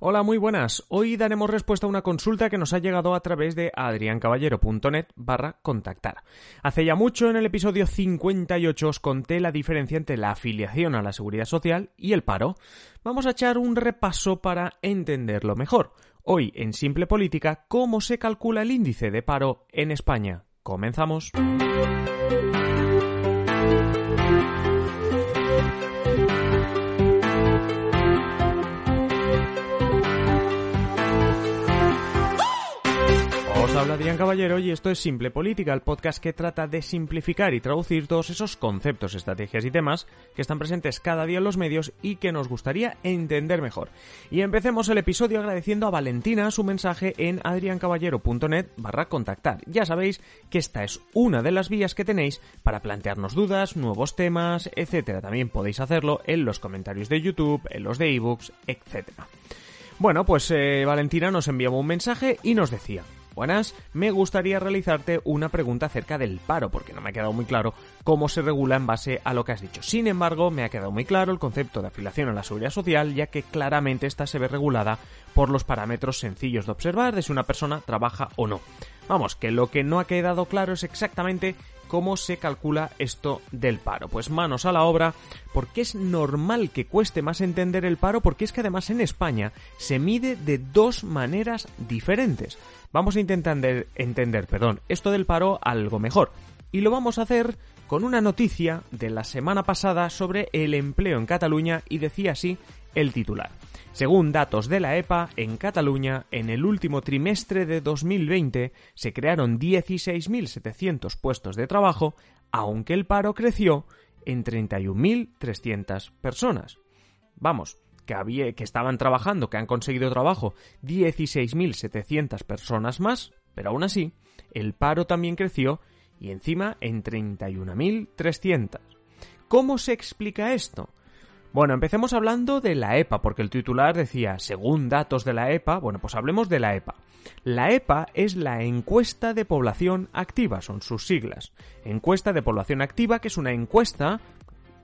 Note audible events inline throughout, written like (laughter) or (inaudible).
Hola, muy buenas. Hoy daremos respuesta a una consulta que nos ha llegado a través de adriancaballero.net barra contactar. Hace ya mucho, en el episodio 58, os conté la diferencia entre la afiliación a la seguridad social y el paro. Vamos a echar un repaso para entenderlo mejor. Hoy, en Simple Política, cómo se calcula el índice de paro en España. Comenzamos. Habla Adrián Caballero y esto es Simple Política, el podcast que trata de simplificar y traducir todos esos conceptos, estrategias y temas que están presentes cada día en los medios y que nos gustaría entender mejor. Y empecemos el episodio agradeciendo a Valentina su mensaje en adriancaballero.net barra contactar. Ya sabéis que esta es una de las vías que tenéis para plantearnos dudas, nuevos temas, etcétera. También podéis hacerlo en los comentarios de YouTube, en los de ebooks, etcétera. Bueno, pues eh, Valentina nos enviaba un mensaje y nos decía Buenas, me gustaría realizarte una pregunta acerca del paro, porque no me ha quedado muy claro cómo se regula en base a lo que has dicho. Sin embargo, me ha quedado muy claro el concepto de afiliación a la seguridad social, ya que claramente esta se ve regulada por los parámetros sencillos de observar de si una persona trabaja o no. Vamos, que lo que no ha quedado claro es exactamente cómo se calcula esto del paro. Pues manos a la obra, porque es normal que cueste más entender el paro, porque es que además en España se mide de dos maneras diferentes. Vamos a intentar entender, perdón, esto del paro algo mejor. Y lo vamos a hacer con una noticia de la semana pasada sobre el empleo en Cataluña y decía así el titular. Según datos de la EPA, en Cataluña, en el último trimestre de 2020 se crearon 16.700 puestos de trabajo, aunque el paro creció en 31.300 personas. Vamos, que, había, que estaban trabajando, que han conseguido trabajo 16.700 personas más, pero aún así, el paro también creció y encima en 31.300. ¿Cómo se explica esto? Bueno, empecemos hablando de la EPA, porque el titular decía, según datos de la EPA, bueno, pues hablemos de la EPA. La EPA es la encuesta de población activa, son sus siglas. Encuesta de población activa, que es una encuesta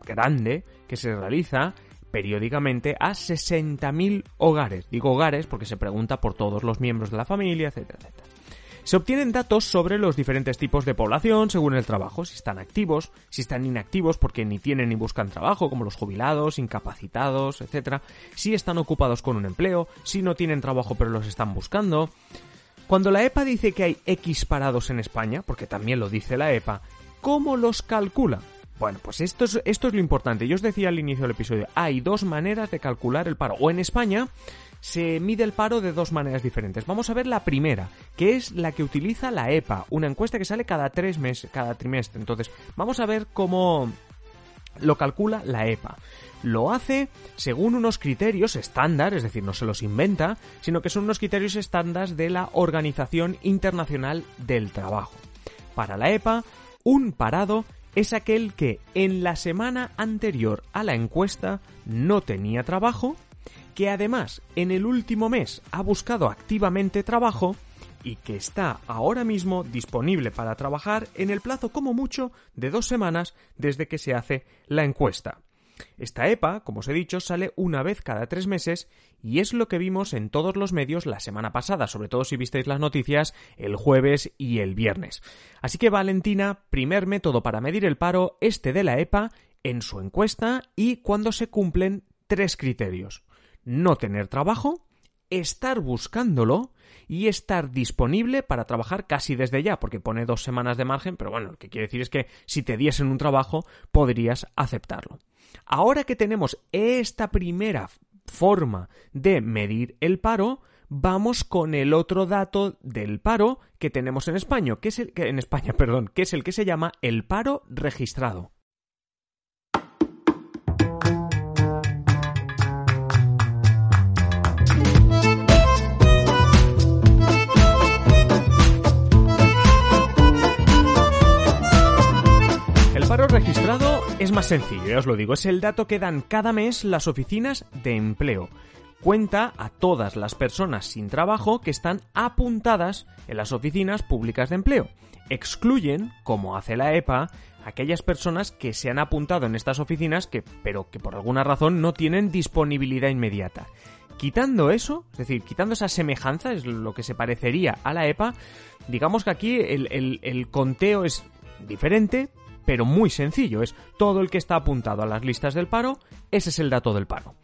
grande que se realiza periódicamente a 60.000 hogares. Digo hogares porque se pregunta por todos los miembros de la familia, etcétera, etcétera. Se obtienen datos sobre los diferentes tipos de población según el trabajo, si están activos, si están inactivos porque ni tienen ni buscan trabajo, como los jubilados, incapacitados, etc. Si están ocupados con un empleo, si no tienen trabajo pero los están buscando. Cuando la EPA dice que hay X parados en España, porque también lo dice la EPA, ¿cómo los calcula? Bueno, pues esto es, esto es lo importante. Yo os decía al inicio del episodio, hay dos maneras de calcular el paro. O en España se mide el paro de dos maneras diferentes. Vamos a ver la primera, que es la que utiliza la EPA, una encuesta que sale cada tres meses, cada trimestre. Entonces, vamos a ver cómo lo calcula la EPA. Lo hace según unos criterios estándar, es decir, no se los inventa, sino que son unos criterios estándar de la Organización Internacional del Trabajo. Para la EPA, un parado es aquel que en la semana anterior a la encuesta no tenía trabajo que además en el último mes ha buscado activamente trabajo y que está ahora mismo disponible para trabajar en el plazo como mucho de dos semanas desde que se hace la encuesta. Esta EPA, como os he dicho, sale una vez cada tres meses y es lo que vimos en todos los medios la semana pasada, sobre todo si visteis las noticias el jueves y el viernes. Así que Valentina, primer método para medir el paro, este de la EPA, en su encuesta y cuando se cumplen tres criterios no tener trabajo, estar buscándolo y estar disponible para trabajar casi desde ya, porque pone dos semanas de margen, pero bueno, lo que quiere decir es que si te diesen un trabajo podrías aceptarlo. Ahora que tenemos esta primera forma de medir el paro, vamos con el otro dato del paro que tenemos en España, que es el que en España, (laughs) perdón, que es el que se llama el paro registrado. Es más sencillo, ya os lo digo, es el dato que dan cada mes las oficinas de empleo. Cuenta a todas las personas sin trabajo que están apuntadas en las oficinas públicas de empleo. Excluyen, como hace la EPA, aquellas personas que se han apuntado en estas oficinas que, pero que por alguna razón no tienen disponibilidad inmediata. Quitando eso, es decir, quitando esa semejanza, es lo que se parecería a la EPA, digamos que aquí el, el conteo es diferente, pero muy sencillo. Es todo el que está apuntado a las listas del paro, ese es el dato del paro.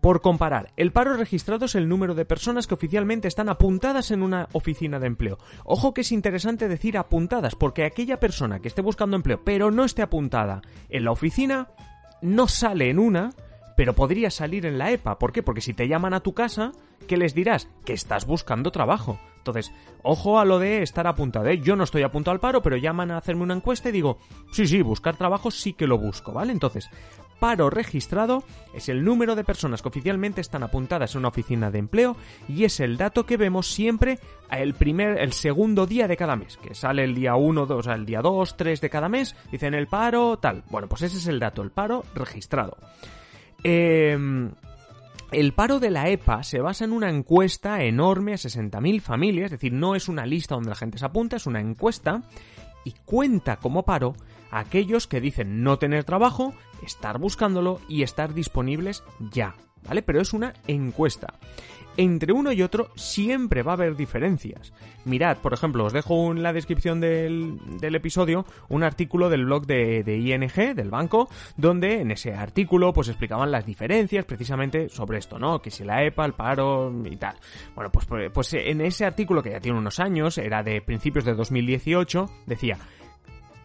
Por comparar, el paro registrado es el número de personas que oficialmente están apuntadas en una oficina de empleo. Ojo que es interesante decir apuntadas, porque aquella persona que esté buscando empleo pero no esté apuntada en la oficina, no sale en una, pero podría salir en la EPA. ¿Por qué? Porque si te llaman a tu casa, ¿qué les dirás? Que estás buscando trabajo. Entonces, ojo a lo de estar apuntado. ¿eh? Yo no estoy apuntado al paro, pero llaman a hacerme una encuesta y digo, sí, sí, buscar trabajo sí que lo busco, ¿vale? Entonces, paro registrado es el número de personas que oficialmente están apuntadas en una oficina de empleo y es el dato que vemos siempre el primer, el segundo día de cada mes, que sale el día 1, o sea, el día 2, 3 de cada mes, dicen el paro, tal. Bueno, pues ese es el dato, el paro registrado. Em, el paro de la EPA se basa en una encuesta enorme a 60.000 familias, es decir, no es una lista donde la gente se apunta, es una encuesta y cuenta como paro a aquellos que dicen no tener trabajo, estar buscándolo y estar disponibles ya, ¿vale? Pero es una encuesta. Entre uno y otro siempre va a haber diferencias. Mirad, por ejemplo, os dejo en la descripción del, episodio un artículo del blog de, de, ING, del banco, donde en ese artículo pues explicaban las diferencias precisamente sobre esto, ¿no? Que si la EPA, el paro y tal. Bueno, pues, pues, pues en ese artículo que ya tiene unos años, era de principios de 2018, decía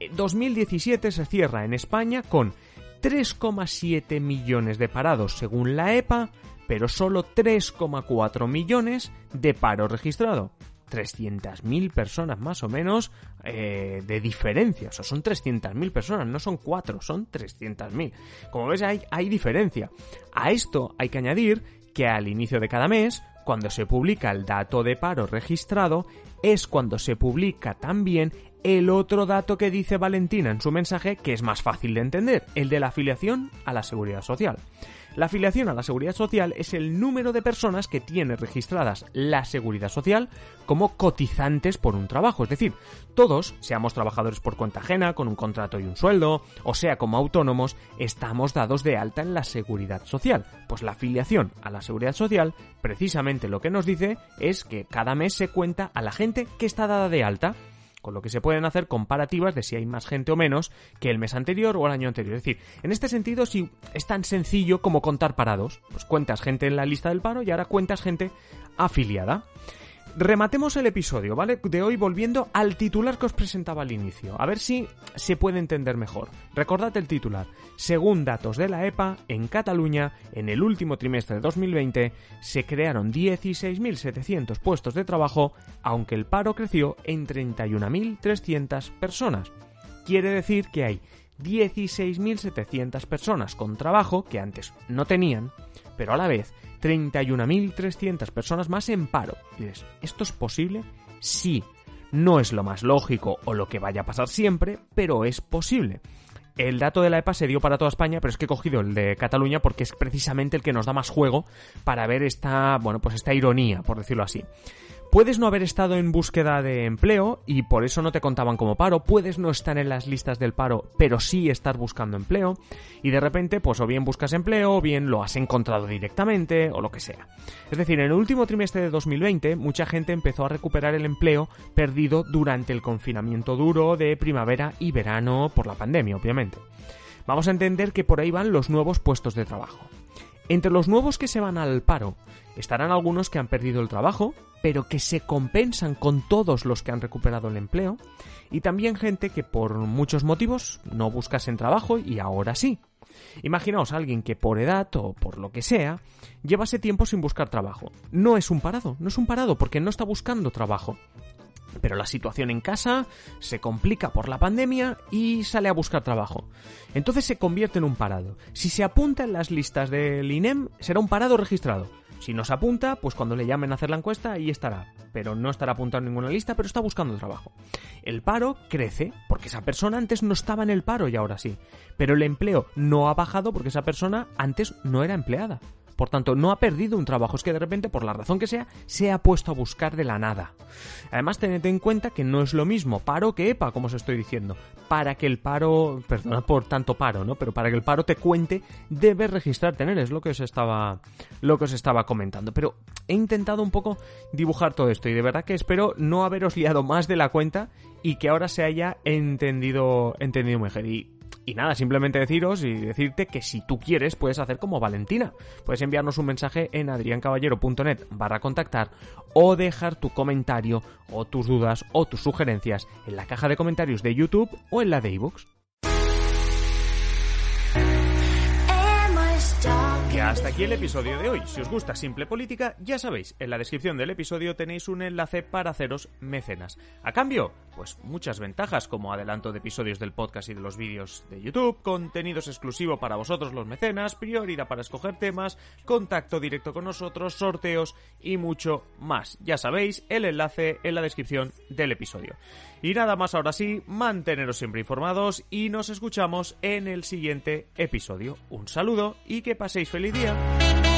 2017 se cierra en España con 3,7 millones de parados según la EPA, pero solo 3,4 millones de paro registrado. 300.000 personas más o menos eh, de diferencia. O sea, son 300.000 personas, no son 4, son 300.000. Como ves, hay, hay diferencia. A esto hay que añadir que al inicio de cada mes, cuando se publica el dato de paro registrado, es cuando se publica también el otro dato que dice Valentina en su mensaje que es más fácil de entender, el de la afiliación a la seguridad social. La afiliación a la seguridad social es el número de personas que tiene registradas la seguridad social como cotizantes por un trabajo. Es decir, todos, seamos trabajadores por cuenta ajena, con un contrato y un sueldo, o sea como autónomos, estamos dados de alta en la seguridad social. Pues la afiliación a la seguridad social, precisamente lo que nos dice es que cada mes se cuenta a la gente que está dada de alta con lo que se pueden hacer comparativas de si hay más gente o menos que el mes anterior o el año anterior. Es decir, en este sentido, si es tan sencillo como contar parados, pues cuentas gente en la lista del paro y ahora cuentas gente afiliada. Rematemos el episodio, ¿vale? De hoy volviendo al titular que os presentaba al inicio. A ver si se puede entender mejor. Recordad el titular. Según datos de la EPA, en Cataluña, en el último trimestre de 2020, se crearon 16.700 puestos de trabajo, aunque el paro creció en 31.300 personas. Quiere decir que hay 16.700 personas con trabajo que antes no tenían, pero a la vez 31.300 personas más en paro. Y dices, ¿esto es posible? Sí. No es lo más lógico o lo que vaya a pasar siempre, pero es posible. El dato de la EPA se dio para toda España, pero es que he cogido el de Cataluña porque es precisamente el que nos da más juego para ver esta, bueno, pues esta ironía, por decirlo así. Puedes no haber estado en búsqueda de empleo y por eso no te contaban como paro, puedes no estar en las listas del paro, pero sí estar buscando empleo y de repente pues o bien buscas empleo o bien lo has encontrado directamente o lo que sea. Es decir, en el último trimestre de 2020 mucha gente empezó a recuperar el empleo perdido durante el confinamiento duro de primavera y verano por la pandemia, obviamente. Vamos a entender que por ahí van los nuevos puestos de trabajo. Entre los nuevos que se van al paro estarán algunos que han perdido el trabajo, pero que se compensan con todos los que han recuperado el empleo, y también gente que por muchos motivos no buscasen trabajo y ahora sí. Imaginaos a alguien que por edad o por lo que sea llevase tiempo sin buscar trabajo. No es un parado, no es un parado porque no está buscando trabajo. Pero la situación en casa se complica por la pandemia y sale a buscar trabajo. Entonces se convierte en un parado. Si se apunta en las listas del INEM, será un parado registrado. Si nos apunta, pues cuando le llamen a hacer la encuesta, ahí estará. Pero no estará apuntado en ninguna lista, pero está buscando trabajo. El paro crece porque esa persona antes no estaba en el paro y ahora sí. Pero el empleo no ha bajado porque esa persona antes no era empleada. Por tanto, no ha perdido un trabajo, es que de repente, por la razón que sea, se ha puesto a buscar de la nada. Además, tened en cuenta que no es lo mismo paro que EPA, como os estoy diciendo. Para que el paro, perdona por tanto paro, ¿no? Pero para que el paro te cuente, debes registrarte en es lo que os estaba, lo que os estaba comentando. Pero he intentado un poco dibujar todo esto y de verdad que espero no haberos liado más de la cuenta y que ahora se haya entendido, entendido mejor. Y y nada, simplemente deciros y decirte que si tú quieres puedes hacer como Valentina. Puedes enviarnos un mensaje en adriancaballero.net barra contactar o dejar tu comentario o tus dudas o tus sugerencias en la caja de comentarios de YouTube o en la de iVoox. hasta aquí el episodio de hoy. Si os gusta Simple Política, ya sabéis, en la descripción del episodio tenéis un enlace para haceros mecenas. A cambio, pues muchas ventajas como adelanto de episodios del podcast y de los vídeos de YouTube, contenidos exclusivos para vosotros los mecenas, prioridad para escoger temas, contacto directo con nosotros, sorteos y mucho más. Ya sabéis, el enlace en la descripción del episodio. Y nada más ahora sí, manteneros siempre informados y nos escuchamos en el siguiente episodio. Un saludo y que paséis feliz día.